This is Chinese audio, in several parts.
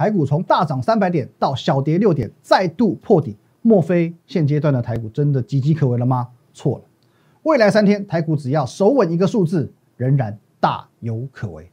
台股从大涨三百点到小跌六点，再度破底，莫非现阶段的台股真的岌岌可危了吗？错了，未来三天台股只要守稳一个数字，仍然大有可为。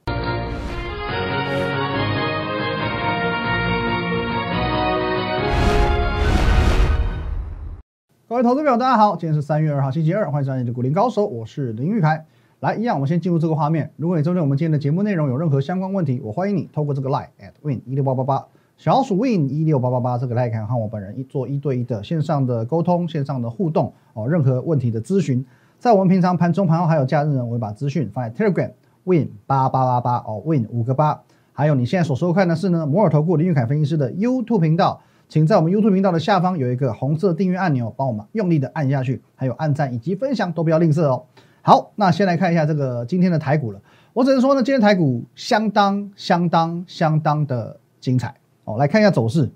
各位投资朋友，大家好，今天是三月二号，星期二，欢迎收看你的股林高手，我是林玉凯。来，一样，我们先进入这个画面。如果你针对我们今天的节目内容有任何相关问题，我欢迎你透过这个 line at win 一六八八八小鼠 win 一六八八八这个 line 看和我本人一做一对一的线上的沟通、线上的互动哦。任何问题的咨询，在我们平常盘中、盘后还有假日呢，我会把资讯放在 Telegram win 八八八八哦 win 五个八。还有你现在所收看的是呢摩尔投顾林玉凯分析师的 YouTube 频道，请在我们 YouTube 频道的下方有一个红色订阅按钮，帮我们用力的按下去，还有按赞以及分享都不要吝啬哦。好，那先来看一下这个今天的台股了。我只能说呢，今天台股相当、相当、相当的精彩哦。来看一下走势，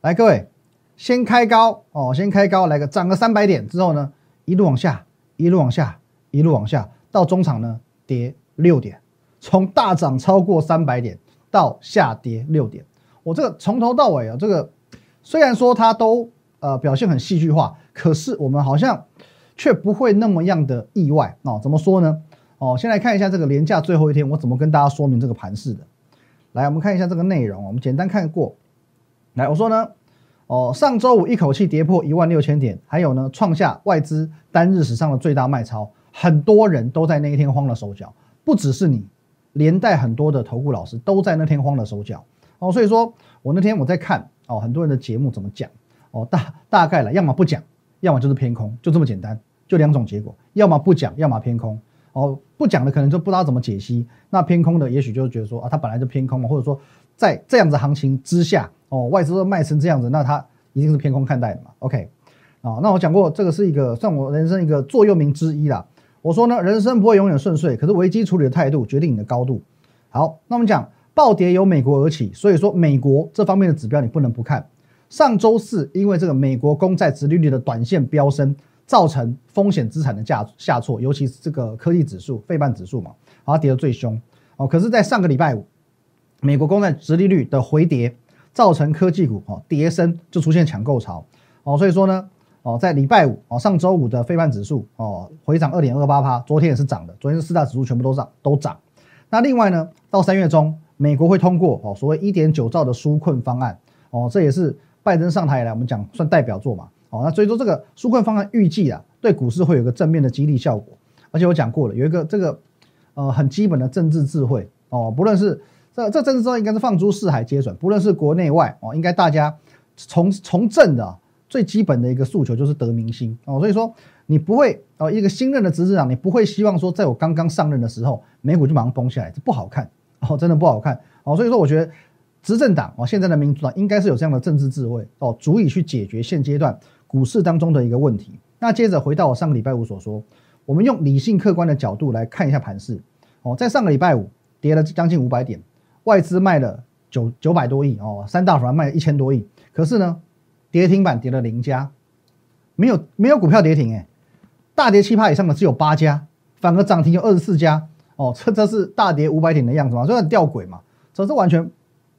来各位，先开高哦，先开高，来个涨个三百点之后呢，一路往下，一路往下，一路往下，到中场呢跌六点，从大涨超过三百点到下跌六点。我这个从头到尾啊，这个虽然说它都呃表现很戏剧化，可是我们好像。却不会那么样的意外哦？怎么说呢？哦，先来看一下这个连假最后一天，我怎么跟大家说明这个盘势的。来，我们看一下这个内容，我们简单看过来。我说呢，哦，上周五一口气跌破一万六千点，还有呢，创下外资单日史上的最大卖超，很多人都在那一天慌了手脚，不只是你，连带很多的投顾老师都在那天慌了手脚哦。所以说我那天我在看哦，很多人的节目怎么讲哦，大大概了，要么不讲，要么就是偏空，就这么简单。就两种结果，要么不讲，要么偏空。哦，不讲的可能就不知道怎么解析。那偏空的，也许就是觉得说啊，它本来就偏空嘛，或者说在这样子行情之下，哦，外资都卖成这样子，那它一定是偏空看待的嘛。OK，啊，那我讲过，这个是一个算我人生一个座右铭之一啦。我说呢，人生不会永远顺遂，可是危机处理的态度决定你的高度。好，那我们讲暴跌由美国而起，所以说美国这方面的指标你不能不看。上周四因为这个美国公债殖利率的短线飙升。造成风险资产的价下挫，尤其是这个科技指数、费半指数嘛，它跌得最凶哦。可是，在上个礼拜五，美国公债殖利率的回跌，造成科技股哦跌升，就出现抢购潮哦。所以说呢，哦，在礼拜五哦，上周五的费半指数哦回涨二点二八趴，昨天也是涨的，昨天四大指数全部都涨都涨。那另外呢，到三月中，美国会通过哦所谓一点九兆的纾困方案哦，这也是拜登上台以来我们讲算代表作嘛。哦，那所以说这个纾困方案预计啊，对股市会有个正面的激励效果。而且我讲过了，有一个这个呃很基本的政治智慧哦，不论是这这政治智慧应该是放诸四海皆准，不论是国内外哦，应该大家从从政的最基本的一个诉求就是得民心哦。所以说你不会哦，一个新任的执政党，你不会希望说在我刚刚上任的时候美股就马上崩下来，这不好看哦，真的不好看哦。所以说我觉得执政党哦，现在的民主党应该是有这样的政治智慧哦，足以去解决现阶段。股市当中的一个问题，那接着回到我上个礼拜五所说，我们用理性客观的角度来看一下盘势。哦，在上个礼拜五跌了将近五百点，外资卖了九九百多亿哦，三大法卖了一千多亿，可是呢，跌停板跌了零家，没有没有股票跌停哎，大跌七趴以上的只有八家，反而涨停有二十四家。哦，这这是大跌五百点的样子嘛，所以很吊诡嘛，这是完全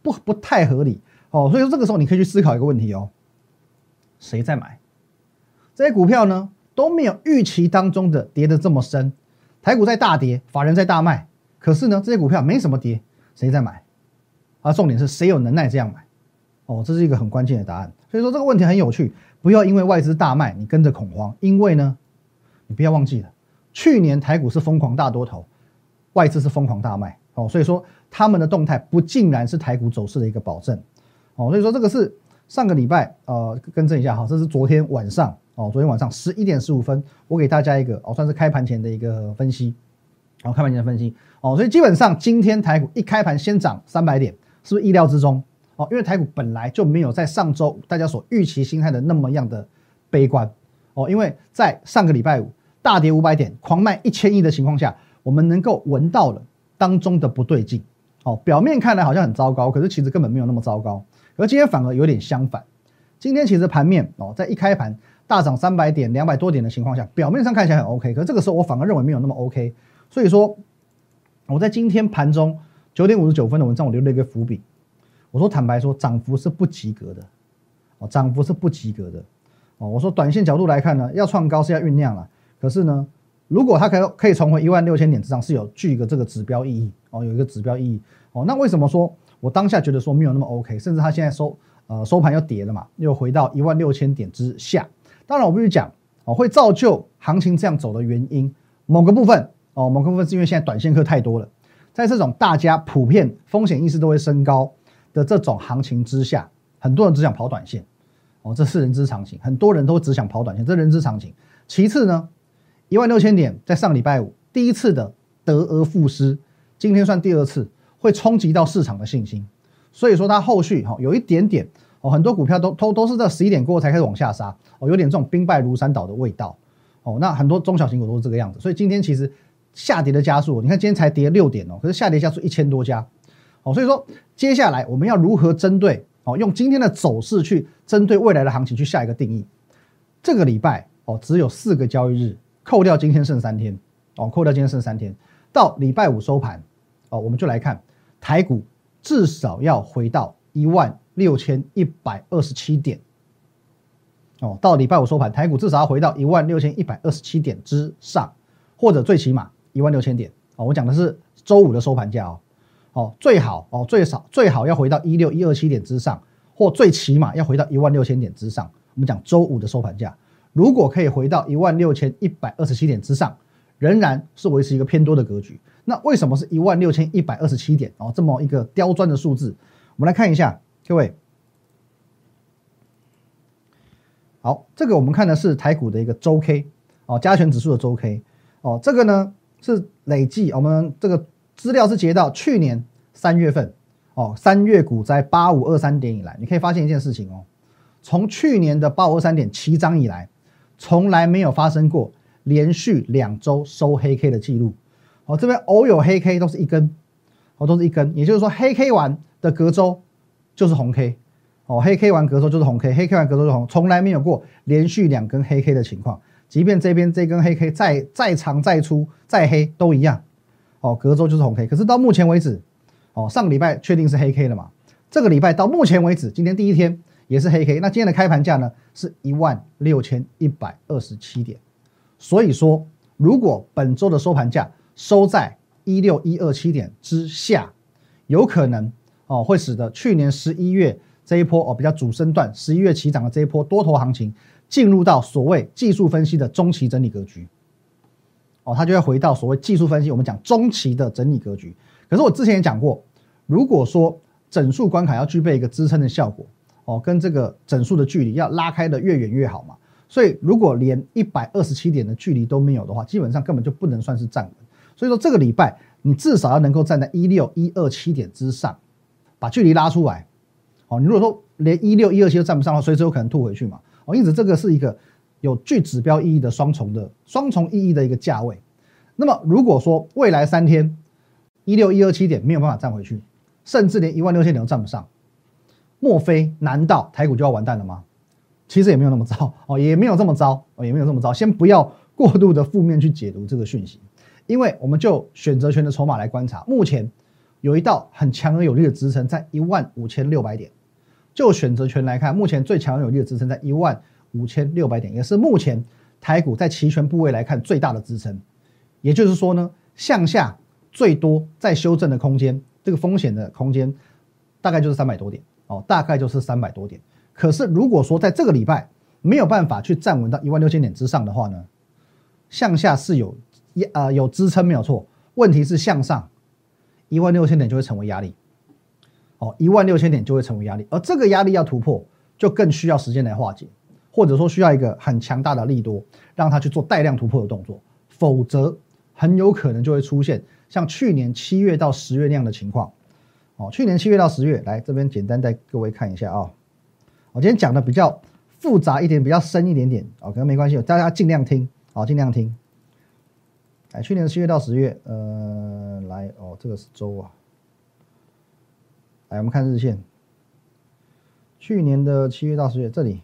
不不太合理。哦，所以说这个时候你可以去思考一个问题哦，谁在买？这些股票呢都没有预期当中的跌得这么深，台股在大跌，法人在大卖，可是呢这些股票没什么跌，谁在买？啊，重点是谁有能耐这样买？哦，这是一个很关键的答案。所以说这个问题很有趣，不要因为外资大卖你跟着恐慌，因为呢你不要忘记了，去年台股是疯狂大多头，外资是疯狂大卖，哦，所以说他们的动态不尽然是台股走势的一个保证，哦，所以说这个是上个礼拜呃更正一下哈，这是昨天晚上。哦，昨天晚上十一点十五分，我给大家一个哦，算是开盘前的一个分析，哦，开盘前的分析哦，所以基本上今天台股一开盘先涨三百点，是不是意料之中？哦，因为台股本来就没有在上周大家所预期心态的那么样的悲观哦，因为在上个礼拜五大跌五百点，狂卖一千亿的情况下，我们能够闻到了当中的不对劲哦，表面看来好像很糟糕，可是其实根本没有那么糟糕，而今天反而有点相反，今天其实盘面哦，在一开盘。大涨三百点、两百多点的情况下，表面上看起来很 OK，可这个时候我反而认为没有那么 OK。所以说，我在今天盘中九点五十九分的文章，我留了一个伏笔。我说坦白说，涨幅是不及格的，哦，涨幅是不及格的，哦，我说短线角度来看呢，要创高是要酝酿了，可是呢，如果它可以可以重回一万六千点之上，是有具一个这个指标意义，哦，有一个指标意义，哦，那为什么说我当下觉得说没有那么 OK，甚至它现在收呃收盘又跌了嘛，又回到一万六千点之下，当然我必须讲，哦，会造就行情这样走的原因，某个部分，哦，某个部分是因为现在短线客太多了。在这种大家普遍风险意识都会升高的这种行情之下，很多人只想跑短线，哦，这是人之常情。很多人都只想跑短线，这人之常情。其次呢，一万六千点在上礼拜五第一次的得而复失，今天算第二次，会冲击到市场的信心。所以说它后续哈有一点点哦，很多股票都都都是在十一点过后才开始往下杀，哦，有点这种兵败如山倒的味道。哦，那很多中小型股都是这个样子。所以今天其实。下跌的加速，你看今天才跌六点哦，可是下跌加速一千多家，哦，所以说接下来我们要如何针对哦，用今天的走势去针对未来的行情去下一个定义。这个礼拜哦，只有四个交易日，扣掉今天剩三天哦，扣掉今天剩三天，到礼拜五收盘哦，我们就来看台股至少要回到一万六千一百二十七点哦，到礼拜五收盘，台股至少要回到一万六千一百二十七点之上，或者最起码。一万六千点哦，我讲的是周五的收盘价哦，哦最好哦最少最好要回到一六一二七点之上，或最起码要回到一万六千点之上。我们讲周五的收盘价，如果可以回到一万六千一百二十七点之上，仍然是维持一个偏多的格局。那为什么是一万六千一百二十七点哦？这么一个刁钻的数字，我们来看一下，各位，好，这个我们看的是台股的一个周 K 哦，加权指数的周 K 哦，这个呢。是累计，我们这个资料是截到去年三月份哦，三月股灾八五二三点以来，你可以发现一件事情哦，从去年的八五二三点起涨以来，从来没有发生过连续两周收黑 K 的记录。哦，这边偶有黑 K 都是一根，哦，都是一根，也就是说黑 K 完的隔周就是红 K，哦，黑 K 完隔周就是红 K，黑 K 完隔周就红，从来没有过连续两根黑 K 的情况。即便这边这根黑 K 再再长再粗再黑都一样，哦，隔周就是红 K。可是到目前为止，哦，上个礼拜确定是黑 K 了嘛？这个礼拜到目前为止，今天第一天也是黑 K。那今天的开盘价呢，是一万六千一百二十七点。所以说，如果本周的收盘价收在一六一二七点之下，有可能哦，会使得去年十一月这一波哦比较主升段，十一月起涨的这一波多头行情。进入到所谓技术分析的中期整理格局，哦，它就会回到所谓技术分析，我们讲中期的整理格局。可是我之前也讲过，如果说整数关卡要具备一个支撑的效果，哦，跟这个整数的距离要拉开的越远越好嘛。所以如果连一百二十七点的距离都没有的话，基本上根本就不能算是站稳。所以说这个礼拜你至少要能够站在一六一二七点之上，把距离拉出来。哦，你如果说连一六一二七都站不上的话，随时有可能吐回去嘛。哦，因此这个是一个有具指标意义的双重的双重意义的一个价位。那么如果说未来三天一六一二七点没有办法站回去，甚至连一万六千点都站不上，莫非难道台股就要完蛋了吗？其实也没有那么糟哦，也没有这么糟哦，也没有这么糟。先不要过度的负面去解读这个讯息，因为我们就选择权的筹码来观察，目前有一道很强而有力的支撑在一万五千六百点。就选择权来看，目前最强而有力的支撑在一万五千六百点，也是目前台股在期权部位来看最大的支撑。也就是说呢，向下最多再修正的空间，这个风险的空间大概就是三百多点哦，大概就是三百多点。可是如果说在这个礼拜没有办法去站稳到一万六千点之上的话呢，向下是有一呃有支撑没有错，问题是向上一万六千点就会成为压力。哦，一万六千点就会成为压力，而这个压力要突破，就更需要时间来化解，或者说需要一个很强大的力多，让它去做带量突破的动作，否则很有可能就会出现像去年七月到十月那样的情况。哦，去年七月到十月，来这边简单带各位看一下啊，我今天讲的比较复杂一点，比较深一点点，哦，可能没关系，大家尽量听，哦，尽量听。来，去年的七月到十月，呃，来，哦，这个是周啊。来，我们看日线。去年的七月到十月，这里，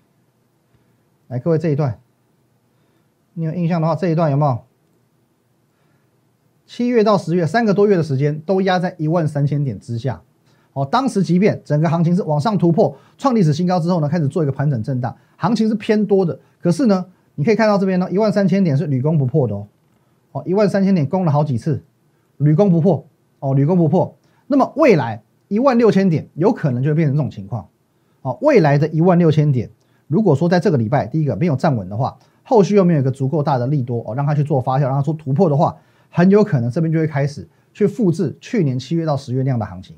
来各位这一段，你有印象的话，这一段有没有？七月到十月三个多月的时间都压在一万三千点之下，哦，当时即便整个行情是往上突破创历史新高之后呢，开始做一个盘整震荡，行情是偏多的。可是呢，你可以看到这边呢，一万三千点是屡攻不破的哦，哦，一万三千点攻了好几次，屡攻不破，哦，屡攻不破。那么未来一万六千点有可能就会变成这种情况，哦，未来的一万六千点，如果说在这个礼拜第一个没有站稳的话，后续又没有一个足够大的利多哦，让它去做发酵，让它做突破的话，很有可能这边就会开始去复制去年七月到十月那样的行情。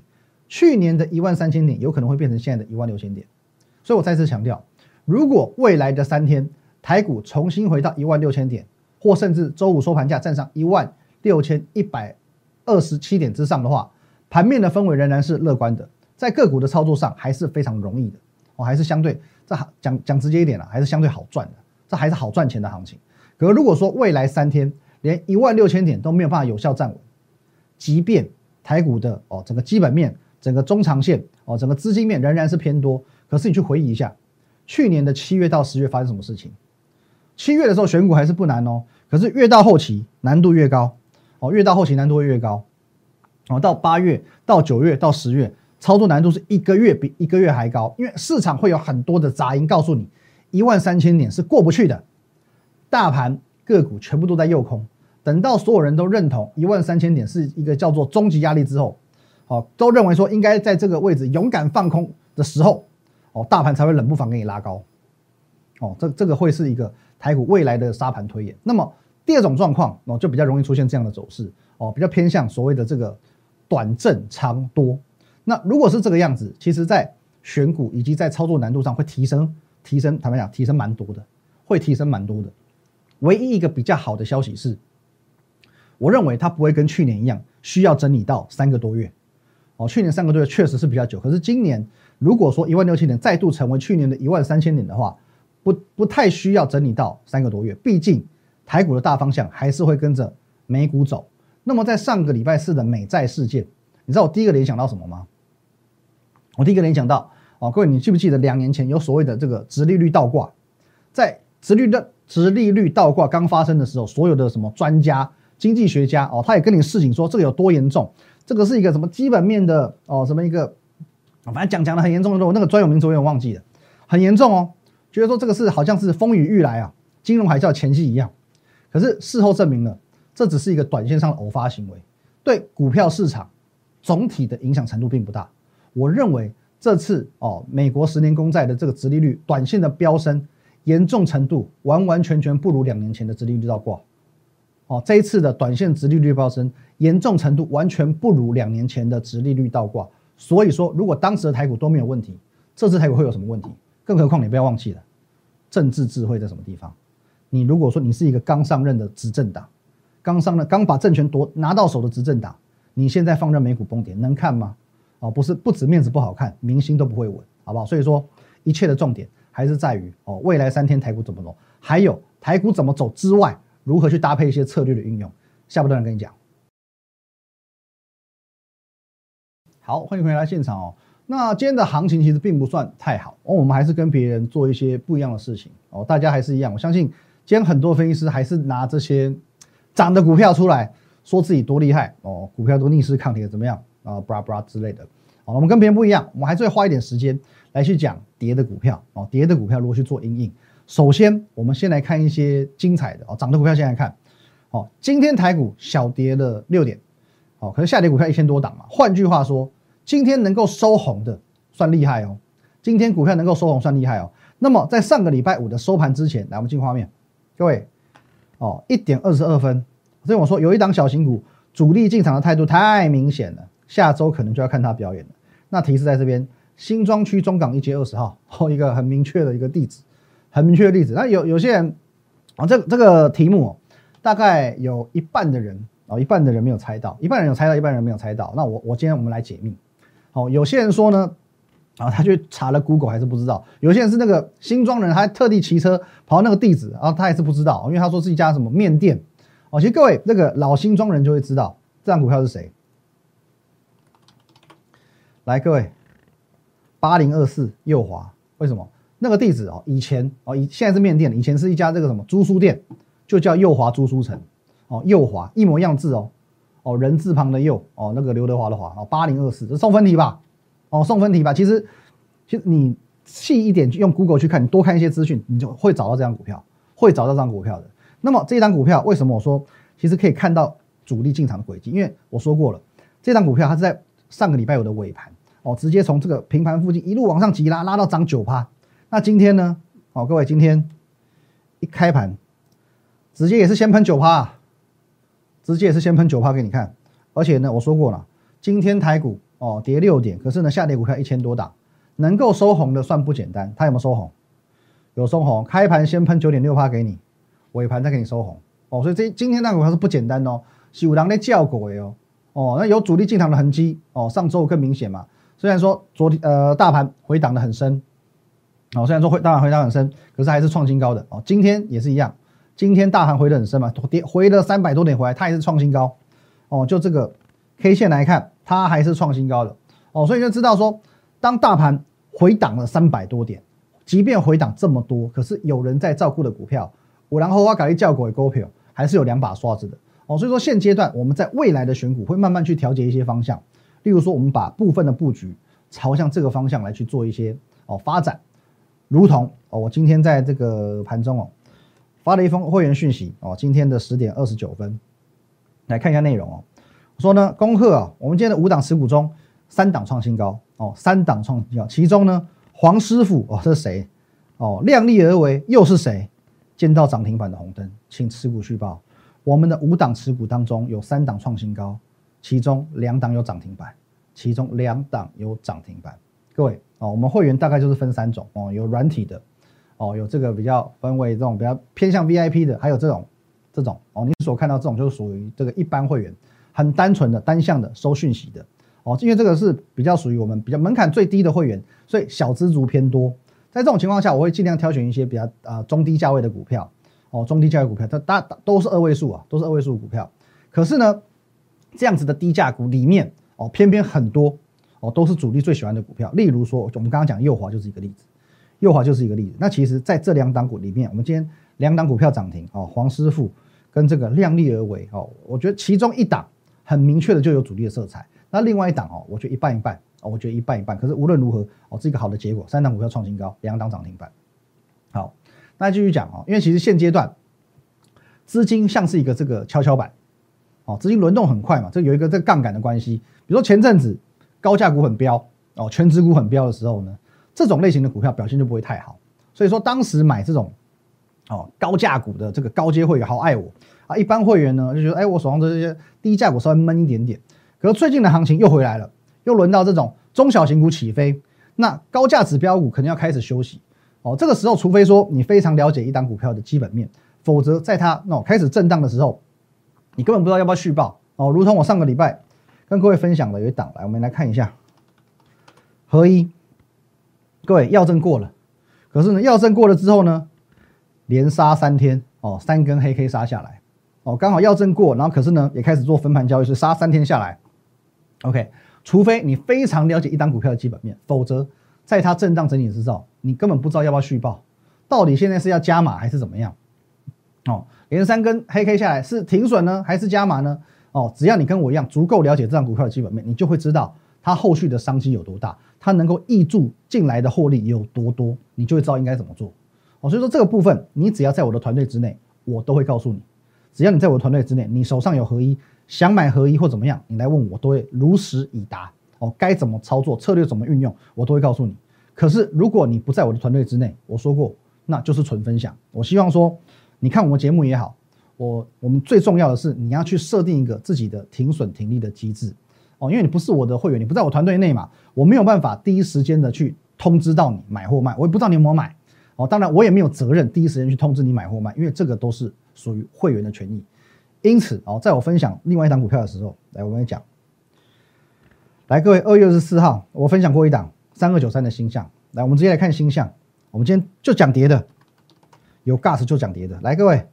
去年的一万三千点有可能会变成现在的一万六千点，所以我再次强调，如果未来的三天台股重新回到一万六千点，或甚至周五收盘价站上一万六千一百二十七点之上的话，盘面的氛围仍然是乐观的，在个股的操作上还是非常容易的，哦，还是相对这讲讲直接一点了，还是相对好赚的。这还是好赚钱的行情，可如果说未来三天连一万六千点都没有办法有效站稳，即便台股的哦整个基本面、整个中长线哦整个资金面仍然是偏多，可是你去回忆一下，去年的七月到十月发生什么事情？七月的时候选股还是不难哦，可是越到后期难度越高哦，越到后期难度越高哦，到八月到九月到十月，操作难度是一个月比一个月还高，因为市场会有很多的杂音告诉你。一万三千点是过不去的，大盘个股全部都在诱空。等到所有人都认同一万三千点是一个叫做终极压力之后，哦，都认为说应该在这个位置勇敢放空的时候，哦，大盘才会冷不防给你拉高。哦，这这个会是一个台股未来的沙盘推演。那么第二种状况哦，就比较容易出现这样的走势哦，比较偏向所谓的这个短正长多。那如果是这个样子，其实在选股以及在操作难度上会提升。提升，坦白讲，提升蛮多的，会提升蛮多的。唯一一个比较好的消息是，我认为它不会跟去年一样，需要整理到三个多月。哦，去年三个多月确实是比较久，可是今年如果说一万六千点再度成为去年的一万三千点的话，不不太需要整理到三个多月。毕竟台股的大方向还是会跟着美股走。那么在上个礼拜四的美债事件，你知道我第一个联想到什么吗？我第一个联想到。哦，各位，你记不记得两年前有所谓的这个直利率倒挂？在直率的直利率倒挂刚发生的时候，所有的什么专家、经济学家哦，他也跟你示警说这个有多严重，这个是一个什么基本面的哦，什么一个，反正讲讲的很严重的时候，那个专有名词我有点忘记了，很严重哦，觉得说这个是好像是风雨欲来啊，金融海啸前夕一样。可是事后证明了，这只是一个短线上的偶发行为，对股票市场总体的影响程度并不大。我认为。这次哦，美国十年公债的这个殖利率短线的飙升，严重程度完完全全不如两年前的殖利率倒挂。哦，这一次的短线殖利率飙升，严重程度完全不如两年前的殖利率倒挂。所以说，如果当时的台股都没有问题，这次台股会有什么问题？更何况你不要忘记了，政治智慧在什么地方？你如果说你是一个刚上任的执政党，刚上任刚把政权夺拿到手的执政党，你现在放任美股崩跌，能看吗？哦，不是，不止面子不好看，明星都不会稳，好不好？所以说，一切的重点还是在于哦，未来三天台股怎么走，还有台股怎么走之外，如何去搭配一些策略的运用。下不段跟你讲。好，欢迎回来现场哦。那今天的行情其实并不算太好哦，我们还是跟别人做一些不一样的事情哦。大家还是一样，我相信今天很多分析师还是拿这些涨的股票出来说自己多厉害哦，股票都逆势抗跌怎么样？啊，bra bra 之类的，好，我们跟别人不一样，我们还是会花一点时间来去讲跌的股票哦，跌的股票如何去做阴影。首先，我们先来看一些精彩的哦，涨的股票先来看。哦，今天台股小跌了六点，哦，可是下跌股票一千多档嘛。换句话说，今天能够收红的算厉害哦。今天股票能够收红算厉害哦。那么在上个礼拜五的收盘之前，来我们进画面，各位，哦，一点二十二分，所以我说有一档小型股主力进场的态度太明显了。下周可能就要看他表演了。那提示在这边，新庄区中港一街二十号，哦，一个很明确的一个地址，很明确的例子。那有有些人，啊，这这个题目，大概有一半的人，哦，一半的人没有猜到，一半人有猜到，一半人没有猜到。那我我今天我们来解密。哦，有些人说呢，啊，他去查了 Google 还是不知道。有些人是那个新庄人，还特地骑车跑到那个地址，然后他还是不知道，因为他说是一家什么面店。哦，其实各位那个老新庄人就会知道这张股票是谁。来，各位，八零二四右华，为什么那个地址哦？以前哦，以现在是面店，以前是一家这个什么租书店，就叫右华租书城哦。右华一模一样字哦，哦人字旁的右哦，那个刘德华的华哦。八零二四，这送分题吧？哦，送分题吧。其实，其实你细一点用 Google 去看，你多看一些资讯，你就会找到这张股票，会找到这张股票的。那么这张股票为什么我说其实可以看到主力进场的轨迹？因为我说过了，这张股票它是在上个礼拜五的尾盘哦，直接从这个平盘附近一路往上急拉，拉到涨九趴。那今天呢？哦，各位今天一开盘，直接也是先喷九趴，直接也是先喷九趴给你看。而且呢，我说过了，今天台股哦跌六点，可是呢下跌股票一千多档，能够收红的算不简单。它有没有收红？有收红，开盘先喷九点六趴给你。尾盘再给你收红哦，所以这今天那股票是不简单哦，是有人在叫狗的哦哦，那有主力进场的痕迹哦，上周更明显嘛。虽然说昨天呃大盘回档的很深哦，虽然说回大盘回档很深，可是还是创新高的哦。今天也是一样，今天大盘回的很深嘛，跌回了三百多点回来，它也是创新高哦。就这个 K 线来看，它还是创新高的哦，所以就知道说，当大盘回档了三百多点，即便回档这么多，可是有人在照顾的股票。我然后我改一叫股股票，还是有两把刷子的哦。所以说现阶段我们在未来的选股会慢慢去调节一些方向，例如说我们把部分的布局朝向这个方向来去做一些哦发展，如同哦我今天在这个盘中哦发了一封会员讯息哦，今天的十点二十九分来看一下内容哦。我说呢，恭贺啊，我们今天的五档持股中三档创新高哦，三档创新高，其中呢黄师傅哦这是谁哦？量力而为又是谁？见到涨停板的红灯，请持股续报。我们的五档持股当中有三档创新高，其中两档有涨停板，其中两档有涨停板。各位哦，我们会员大概就是分三种哦，有软体的哦，有这个比较分为这种比较偏向 VIP 的，还有这种这种哦，你所看到这种就是属于这个一般会员，很单纯的单向的收讯息的哦，因为这个是比较属于我们比较门槛最低的会员，所以小资族偏多。在这种情况下，我会尽量挑选一些比较啊中低价位的股票哦，中低价位股票，它大都是二位数啊，都是二位数股票。可是呢，这样子的低价股里面哦，偏偏很多哦都是主力最喜欢的股票。例如说，我们刚刚讲右华就是一个例子，右华就是一个例子。那其实在这两档股里面，我们今天两档股票涨停哦，黄师傅跟这个量力而为哦，我觉得其中一档很明确的就有主力的色彩，那另外一档哦，我觉得一半一半。哦，我觉得一半一半，可是无论如何，哦，是一个好的结果。三档股票创新高，两档涨停板。好，那继续讲哦，因为其实现阶段资金像是一个这个跷跷板，哦，资金轮动很快嘛，这有一个这杠杆的关系。比如说前阵子高价股很飙，哦，全职股很飙的时候呢，这种类型的股票表现就不会太好。所以说当时买这种哦高价股的这个高阶会员好爱我啊，一般会员呢就觉得哎，我手上的这些低价股稍微闷一点点。可是最近的行情又回来了。又轮到这种中小型股起飞，那高价指标股肯定要开始休息哦。这个时候，除非说你非常了解一档股票的基本面，否则在它那开始震荡的时候，你根本不知道要不要续报哦。如同我上个礼拜跟各位分享的有一档，来我们来看一下合一，各位药证过了，可是呢药证过了之后呢，连杀三天哦，三根黑 K 杀下来哦，刚好药证过，然后可是呢也开始做分盘交易，是杀三天下来，OK。除非你非常了解一档股票的基本面，否则在它震荡整理之后，你根本不知道要不要续报，到底现在是要加码还是怎么样？哦，连三根黑 K 下来是停损呢，还是加码呢？哦，只要你跟我一样足够了解这档股票的基本面，你就会知道它后续的商机有多大，它能够挹注进来的获利有多多，你就会知道应该怎么做。哦，所以说这个部分，你只要在我的团队之内，我都会告诉你。只要你在我的团队之内，你手上有合一。想买合一或怎么样，你来问我都会如实以答哦。该怎么操作，策略怎么运用，我都会告诉你。可是如果你不在我的团队之内，我说过，那就是纯分享。我希望说，你看我们节目也好，我我们最重要的是你要去设定一个自己的停损停利的机制哦，因为你不是我的会员，你不在我团队内嘛，我没有办法第一时间的去通知到你买或卖，我也不知道你有没有买。哦。当然，我也没有责任第一时间去通知你买或卖，因为这个都是属于会员的权益。因此，哦，在我分享另外一档股票的时候，来，我跟你讲，来，各位，二月二十四号，我分享过一档三二九三的星象，来，我们直接来看星象，我们今天就讲跌的，有 gas 就讲跌的，来，各位，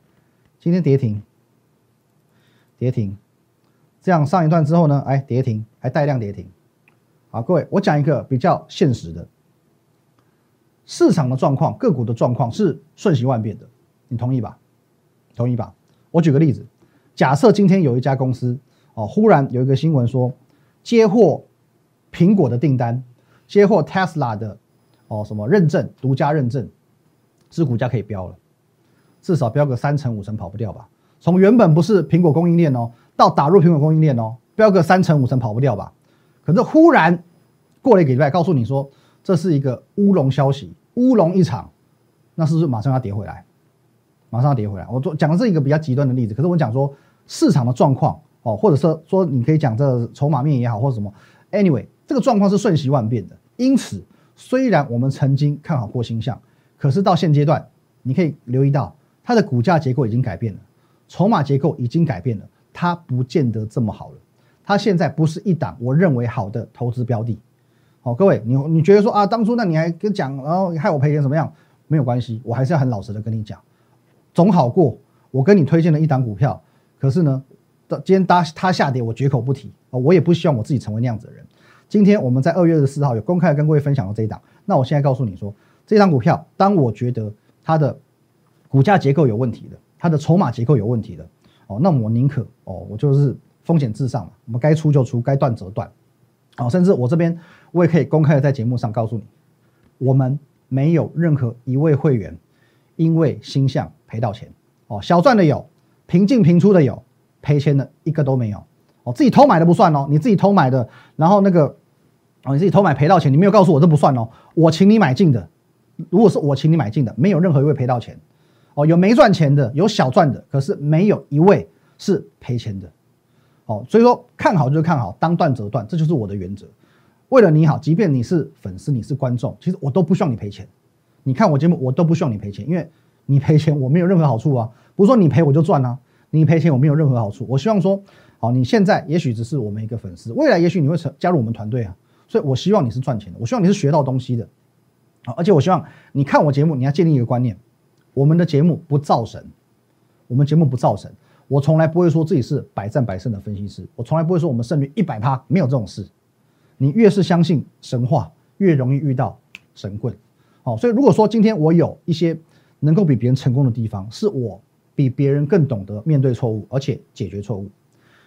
今天跌停，跌停，这样上一段之后呢，哎，跌停，还带量跌停，好，各位，我讲一个比较现实的，市场的状况，个股的状况是瞬息万变的，你同意吧？同意吧？我举个例子。假设今天有一家公司哦，忽然有一个新闻说接获苹果的订单，接获 Tesla 的哦什么认证，独家认证，是股价可以飙了，至少飙个三成五成跑不掉吧？从原本不是苹果供应链哦，到打入苹果供应链哦，标个三成五成跑不掉吧？可是忽然过了一个礼拜，告诉你说这是一个乌龙消息，乌龙一场，那是不是马上要跌回来？马上要跌回来。我做讲的是一个比较极端的例子，可是我讲说市场的状况哦，或者是说你可以讲这筹码面也好，或者什么，anyway，这个状况是瞬息万变的。因此，虽然我们曾经看好过星象，可是到现阶段，你可以留意到它的股价结构已经改变了。筹码结构已经改变了，它不见得这么好了。它现在不是一档我认为好的投资标的。好，各位，你你觉得说啊，当初那你还跟讲，然后害我赔钱怎么样？没有关系，我还是要很老实的跟你讲，总好过我跟你推荐了一档股票，可是呢，今天它它下跌，我绝口不提啊，我也不希望我自己成为那样子的人。今天我们在二月二十四号有公开跟各位分享了这一档，那我现在告诉你说，这档股票，当我觉得它的股价结构有问题的。它的筹码结构有问题的。哦，那我宁可哦，我就是风险至上嘛，我们该出就出，该断则断，哦，甚至我这边我也可以公开的在节目上告诉你，我们没有任何一位会员因为星象赔到钱。哦，小赚的有，平进平出的有，赔钱的一个都没有。哦，自己偷买的不算哦，你自己偷买的，然后那个哦，你自己偷买赔到钱，你没有告诉我这不算哦，我请你买进的，如果是我请你买进的，没有任何一位赔到钱。哦，有没赚钱的，有小赚的，可是没有一位是赔钱的。哦，所以说看好就是看好，当断则断，这就是我的原则。为了你好，即便你是粉丝，你是观众，其实我都不希望你赔钱。你看我节目，我都不希望你赔钱，因为你赔钱我没有任何好处啊。不是说你赔我就赚啊，你赔钱我没有任何好处。我希望说，好，你现在也许只是我们一个粉丝，未来也许你会成加入我们团队啊。所以我希望你是赚钱的，我希望你是学到东西的。好，而且我希望你看我节目，你要建立一个观念。我们的节目不造神，我们节目不造神。我从来不会说自己是百战百胜的分析师，我从来不会说我们胜率一百趴，没有这种事。你越是相信神话，越容易遇到神棍。好，所以如果说今天我有一些能够比别人成功的地方，是我比别人更懂得面对错误，而且解决错误。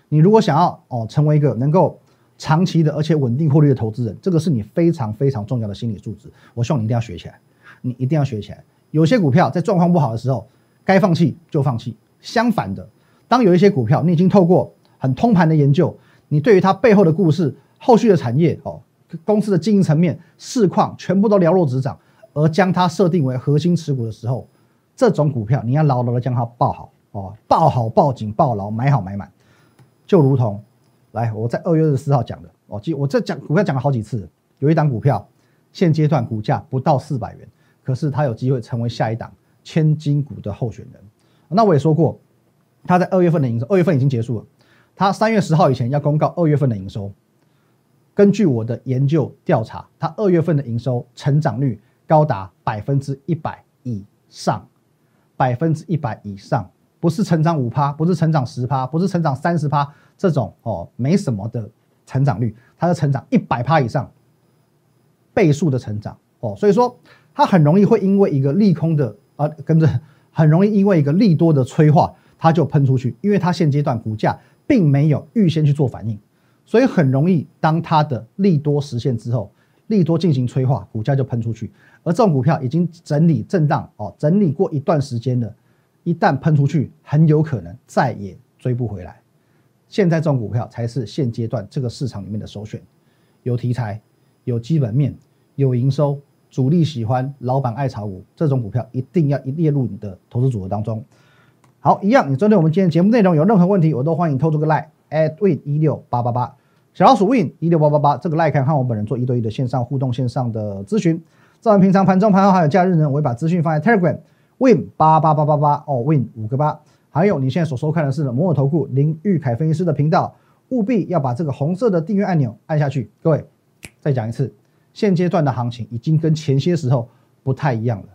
你如果想要哦成为一个能够长期的而且稳定获利的投资人，这个是你非常非常重要的心理素质。我希望你一定要学起来，你一定要学起来。有些股票在状况不好的时候，该放弃就放弃。相反的，当有一些股票你已经透过很通盘的研究，你对于它背后的故事、后续的产业、哦公司的经营层面、市况全部都了若指掌，而将它设定为核心持股的时候，这种股票你要牢牢的将它抱好哦，抱好、抱紧、抱牢，买好买满。就如同，来我在二月二十四号讲的，哦，记我这讲股票讲了好几次，有一档股票现阶段股价不到四百元。可是他有机会成为下一档千金股的候选人。那我也说过，他在二月份的营收，二月份已经结束了。他三月十号以前要公告二月份的营收。根据我的研究调查，他二月份的营收成长率高达百分之一百以上，百分之一百以上，不是成长五趴，不是成长十趴，不是成长三十趴这种哦没什么的成长率，它是成长一百趴以上，倍数的成长哦，所以说。它很容易会因为一个利空的啊，跟着很容易因为一个利多的催化，它就喷出去，因为它现阶段股价并没有预先去做反应，所以很容易当它的利多实现之后，利多进行催化，股价就喷出去。而这种股票已经整理震荡哦，整理过一段时间了，一旦喷出去，很有可能再也追不回来。现在这种股票才是现阶段这个市场里面的首选，有题材，有基本面，有营收。主力喜欢，老板爱炒股，这种股票一定要一列入你的投资组合当中。好，一样，你针对我们今天节目内容有任何问题，我都欢迎透出个 line at win 一六八八八，小老鼠 win 一六八八八，这个 line 可以和我本人做一对一的线上互动、线上的咨询。在我们平常盘中、盘后还有假日呢，我会把资讯放在 Telegram win 八八八八八哦，win 五个八。还有你现在所收看的是摩尔投顾林玉凯分析师的频道，务必要把这个红色的订阅按钮按下去。各位，再讲一次。现阶段的行情已经跟前些时候不太一样了，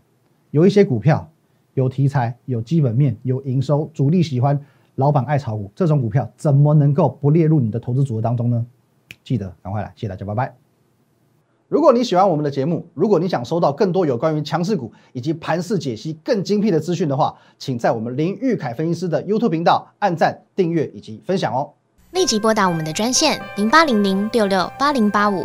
有一些股票有题材、有基本面、有营收，主力喜欢，老板爱炒股，这种股票怎么能够不列入你的投资组合当中呢？记得赶快来，谢谢大家，拜拜。如果你喜欢我们的节目，如果你想收到更多有关于强势股以及盘势解析更精辟的资讯的话，请在我们林玉凯分析师的 YouTube 频道按赞、订阅以及分享哦。立即拨打我们的专线零八零零六六八零八五。